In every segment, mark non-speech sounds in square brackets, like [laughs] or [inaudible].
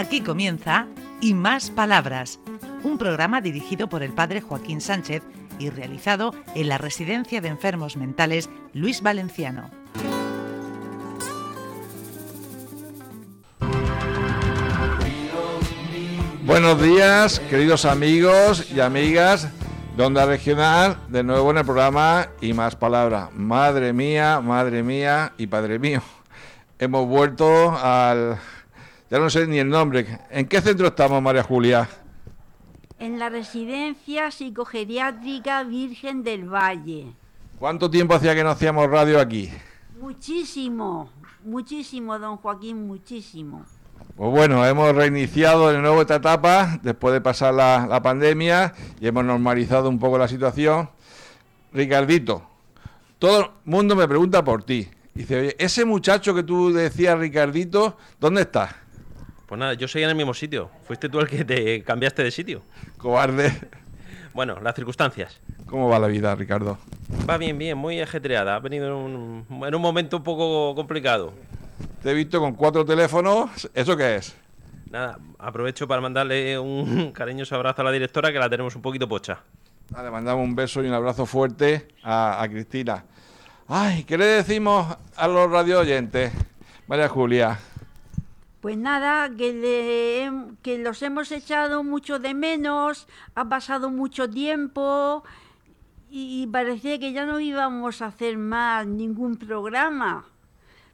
Aquí comienza Y Más Palabras, un programa dirigido por el padre Joaquín Sánchez y realizado en la Residencia de Enfermos Mentales Luis Valenciano. Buenos días, queridos amigos y amigas de Onda Regional, de nuevo en el programa Y Más Palabras. Madre mía, madre mía y padre mío. Hemos vuelto al... Ya no sé ni el nombre. ¿En qué centro estamos, María Julia? En la residencia psicogeriátrica Virgen del Valle. ¿Cuánto tiempo hacía que no hacíamos radio aquí? Muchísimo, muchísimo, don Joaquín, muchísimo. Pues bueno, hemos reiniciado de nuevo esta etapa después de pasar la, la pandemia y hemos normalizado un poco la situación. Ricardito, todo el mundo me pregunta por ti. Dice, oye, ese muchacho que tú decías, Ricardito, ¿dónde está? Pues nada, yo seguía en el mismo sitio. Fuiste tú el que te cambiaste de sitio. Cobarde. Bueno, las circunstancias. ¿Cómo va la vida, Ricardo? Va bien, bien, muy ajetreada. Ha venido en un, en un momento un poco complicado. Te he visto con cuatro teléfonos. ¿Eso qué es? Nada, aprovecho para mandarle un [laughs] cariñoso abrazo a la directora que la tenemos un poquito pocha. Ah, Le mandamos un beso y un abrazo fuerte a, a Cristina. Ay, ¿qué le decimos a los radio oyentes, María Julia? Pues nada, que, le que los hemos echado mucho de menos, ha pasado mucho tiempo y parecía que ya no íbamos a hacer más ningún programa.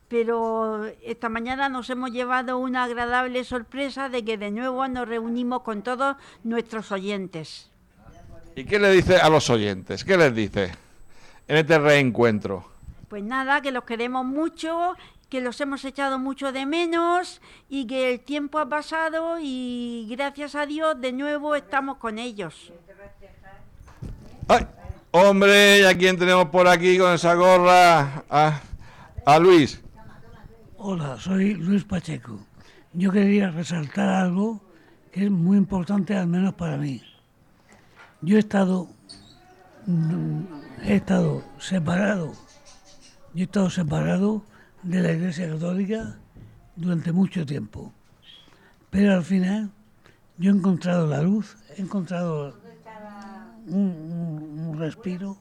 Pero esta mañana nos hemos llevado una agradable sorpresa de que de nuevo nos reunimos con todos nuestros oyentes. ¿Y qué le dice a los oyentes? ¿Qué les dice en este reencuentro? Pues nada, que los queremos mucho, que los hemos echado mucho de menos y que el tiempo ha pasado y gracias a Dios de nuevo estamos con ellos. ¡Ay! Hombre, ¿y a quién tenemos por aquí con esa gorra? A, a Luis. Hola, soy Luis Pacheco. Yo quería resaltar algo que es muy importante, al menos para mí. Yo he estado, mm, he estado separado, yo he estado separado de la Iglesia Católica durante mucho tiempo. Pero al final yo he encontrado la luz, he encontrado un, respiro,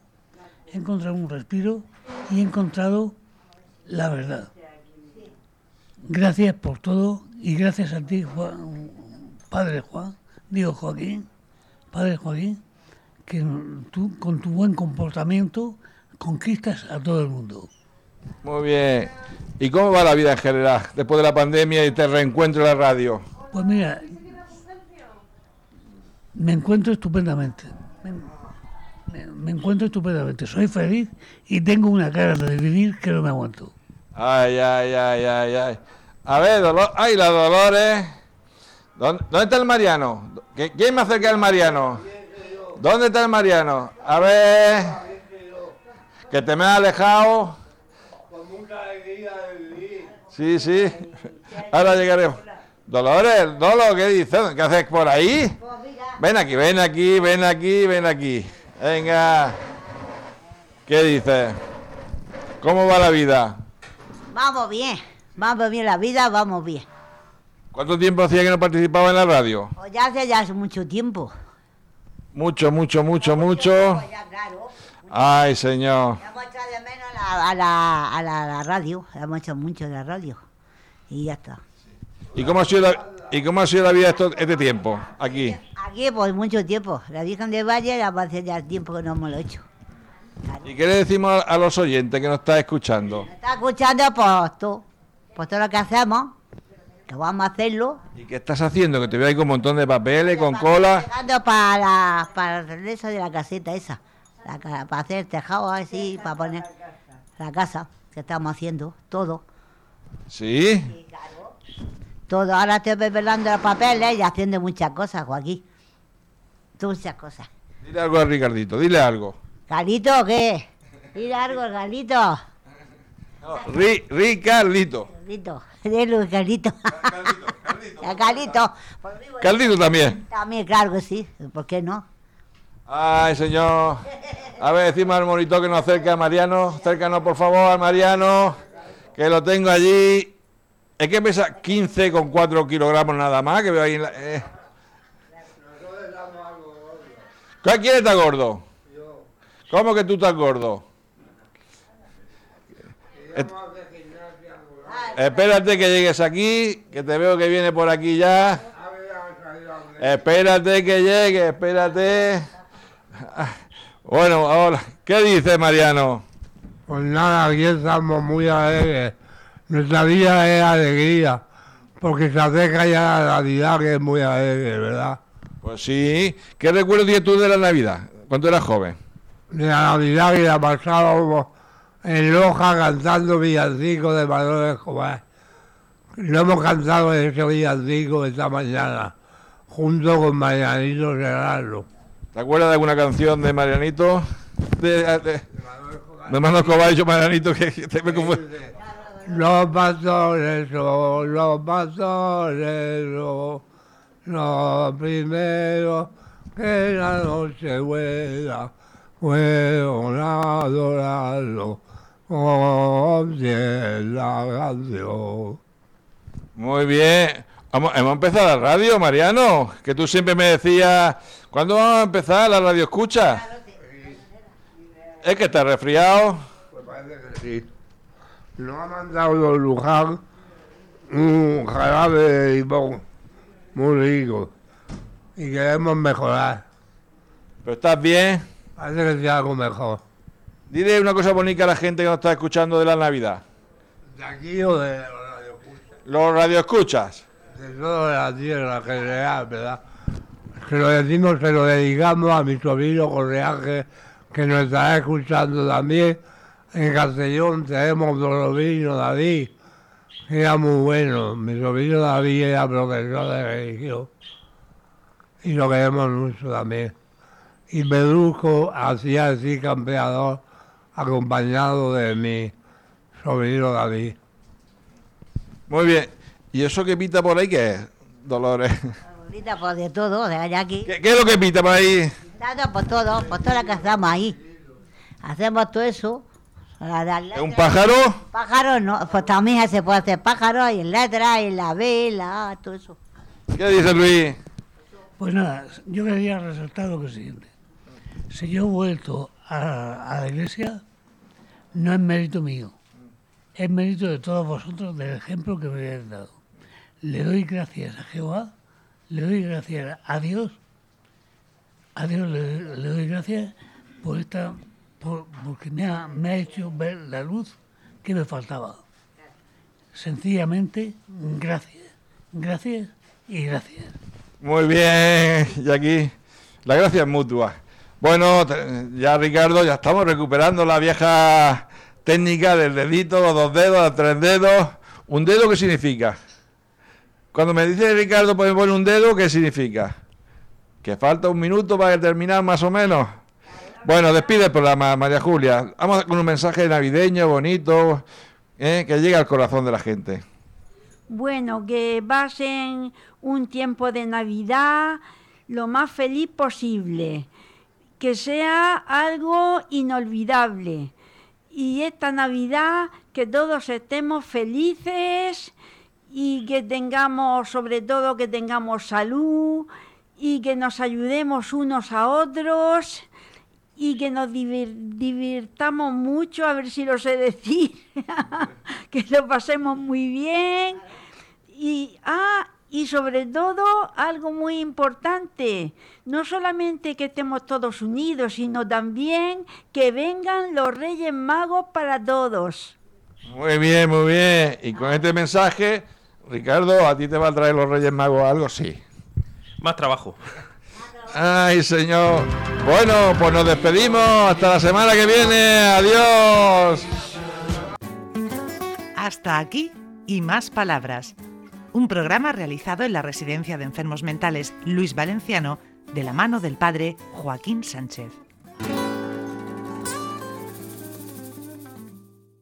he encontrado un respiro y he encontrado la verdad. Gracias por todo y gracias a ti, Juan- Padre Juan, digo Joaquín, Padre Joaquín, que tú con tu buen comportamiento conquistas a todo el mundo. Muy bien. ¿Y cómo va la vida en general después de la pandemia y este reencuentro en la radio? Pues mira, me encuentro estupendamente. Me, encuentro estupendamente. Soy feliz y tengo una cara de vivir que no me aguanto. Ay, ay, ay, ay, ay. A ver, Dolor... ¡Ay, la Dolores! ¿Dónde, dónde está el Mariano? ¿Qui- ¿Quién me acerca al Mariano? ¿Dónde está el Mariano? A ver... Que te me has alejado. Sí, sí. Ahora llegaremos. Dolores, Dolo, ¿qué dices? ¿Qué haces por ahí? Ven aquí, ven aquí, ven aquí, ven aquí. Venga. ¿Qué dices? ¿Cómo va la vida? Vamos bien, vamos bien la vida, vamos bien. ¿Cuánto tiempo hacía que no participaba en la radio? Pues ya hace ya hace mucho tiempo. Mucho, mucho, mucho, mucho. Pues. Ay, señor. La- a, la, a, la, a la radio, hemos hecho mucho de la radio. Y ya está. ¿Y cómo ha sido la, y cómo ha sido la vida esto- este tiempo aquí? Aquí pues mucho tiempo. La Virgen del Valle ya hace ya tiempo que no hemos lo hecho. ¿Y qué le decimos a, los oyentes que nos está escuchando? Está escuchando pues todo, pues todo lo que hacemos, que vamos a hacerlo. ¿Y qué estás haciendo? Que te veo ahí con un montón de papeles, con cola. Para, para hacer eso de la caseta esa. La para hacer el tejado así, para poner la casa que estamos haciendo, todo. ¿Sí? Todo, ahora estoy preparando los papeles y haciendo muchas cosas, Joaquín. Muchas cosas. Dile algo a Ricardito, dile algo. ¿Galito o qué? Dile algo, Galito. Ri- Ricardito. Galito, dile Galito. A Galito. Caldito también. También, claro que sí. ¿Por qué no? Ay, señor. A ver, decimos al monitor que nos acerque a Mariano. Acércanos, por favor, a Mariano. Que lo tengo allí. Es que pesa 15,4 kilogramos nada más, que veo ahí en la... eh. ¿Quién está gordo? ¿Cómo que tú estás gordo? Espérate que llegues aquí, que te veo que viene por aquí ya. Espérate que llegue, espérate. Bueno, ahora, ¿qué dice Mariano? Pues nada, aquí estamos muy alegres. Nuestra vida es alegría, porque se acerca ya la Navidad, que es muy alegre, ¿verdad? Pues sí. ¿Qué recuerdo tienes tú de la Navidad? Cuando eras joven. De la Navidad que la pasábamos en Loja cantando villancicos de Manuel Escobar. Lo hemos cantado ese villancico esta mañana, junto con Marianito Serrano. ¿Te acuerdas de alguna canción de Marianito? De, de, de Manuel Marianito que, que te me Los pastores son los pastores son los primeros que la noche buena fueron a adorarlo con la canción. Muy bien. Hemos empezado la radio, Mariano. Que tú siempre me decías, ¿cuándo vamos a empezar la radio escucha? Es que estás resfriado. Pues parece que sí. Nos ha mandado Luján un jarabe de limón muy rico y queremos mejorar. Pero estás bien. Parece que sea algo mejor. Dile una cosa bonita a la gente que nos está escuchando de la Navidad. ¿De aquí o de la radio Escucha? Los radioescuchas. De toda la tierra general, ¿verdad? Se lo decimos, se lo dedicamos a mi sobrino Correaje, que nos estará escuchando también. En Castellón tenemos dos sobrinos, David, que era muy bueno. Mi sobrino David era profesor de religión. Y lo queremos mucho también. Y Pedrusco hacía así campeador, acompañado de mi sobrino David. Muy bien. ¿Y eso que pita por ahí qué es, Dolores? [laughs] Ahorita pues de todo, de allá aquí. ¿Qué, qué es lo que pita por ahí? Dando por todo, por toda la que hacemos ahí. Hacemos todo eso. La- la- la- ¿Es un pájaro? Pájaro no, pues también se puede hacer pájaro y en letra, y en la B, en la A, todo eso. ¿Qué dice Luis? Pues nada, yo quería resaltar lo que siguiente. Si yo he vuelto a, a la iglesia, no es mérito mío, es mérito de todos vosotros del ejemplo que me habéis dado. Le doy gracias a Jehová, le doy gracias a Dios, a Dios le, doy gracias por esta, por- porque me ha, me ha hecho ver la luz que me faltaba. Sencillamente, gracias, gracias y gracias. Muy bien, y aquí la gracia es mutua. Bueno, ya Ricardo, ya estamos recuperando la vieja técnica del dedito, los dos dedos, los tres dedos. ¿Un dedo qué significa? Cuando me dice Ricardo, pues me pone un dedo, ¿qué significa? Que falta un minuto para terminar más o menos. Bueno, despide el programa, María Julia. Vamos con un mensaje navideño, bonito, ¿eh? que llegue al corazón de la gente. Bueno, que pasen un tiempo de Navidad lo más feliz posible, que sea algo inolvidable. Y esta Navidad que todos estemos felices y que tengamos, sobre todo, que tengamos salud y que nos ayudemos unos a otros y que nos divir- divirtamos mucho, a ver si lo sé decir, [laughs] que lo pasemos muy bien. Y, ah, y sobre todo, algo muy importante, no solamente que estemos todos unidos, sino también que vengan los Reyes Magos para todos. Muy bien, muy bien. Y con este mensaje, Ricardo, ¿a ti te va a traer los Reyes Magos algo? Sí. Más trabajo. Ay, señor. Bueno, pues nos despedimos. Hasta la semana que viene. Adiós. Hasta aquí y más palabras. Un programa realizado en la Residencia de Enfermos Mentales Luis Valenciano de la mano del padre Joaquín Sánchez.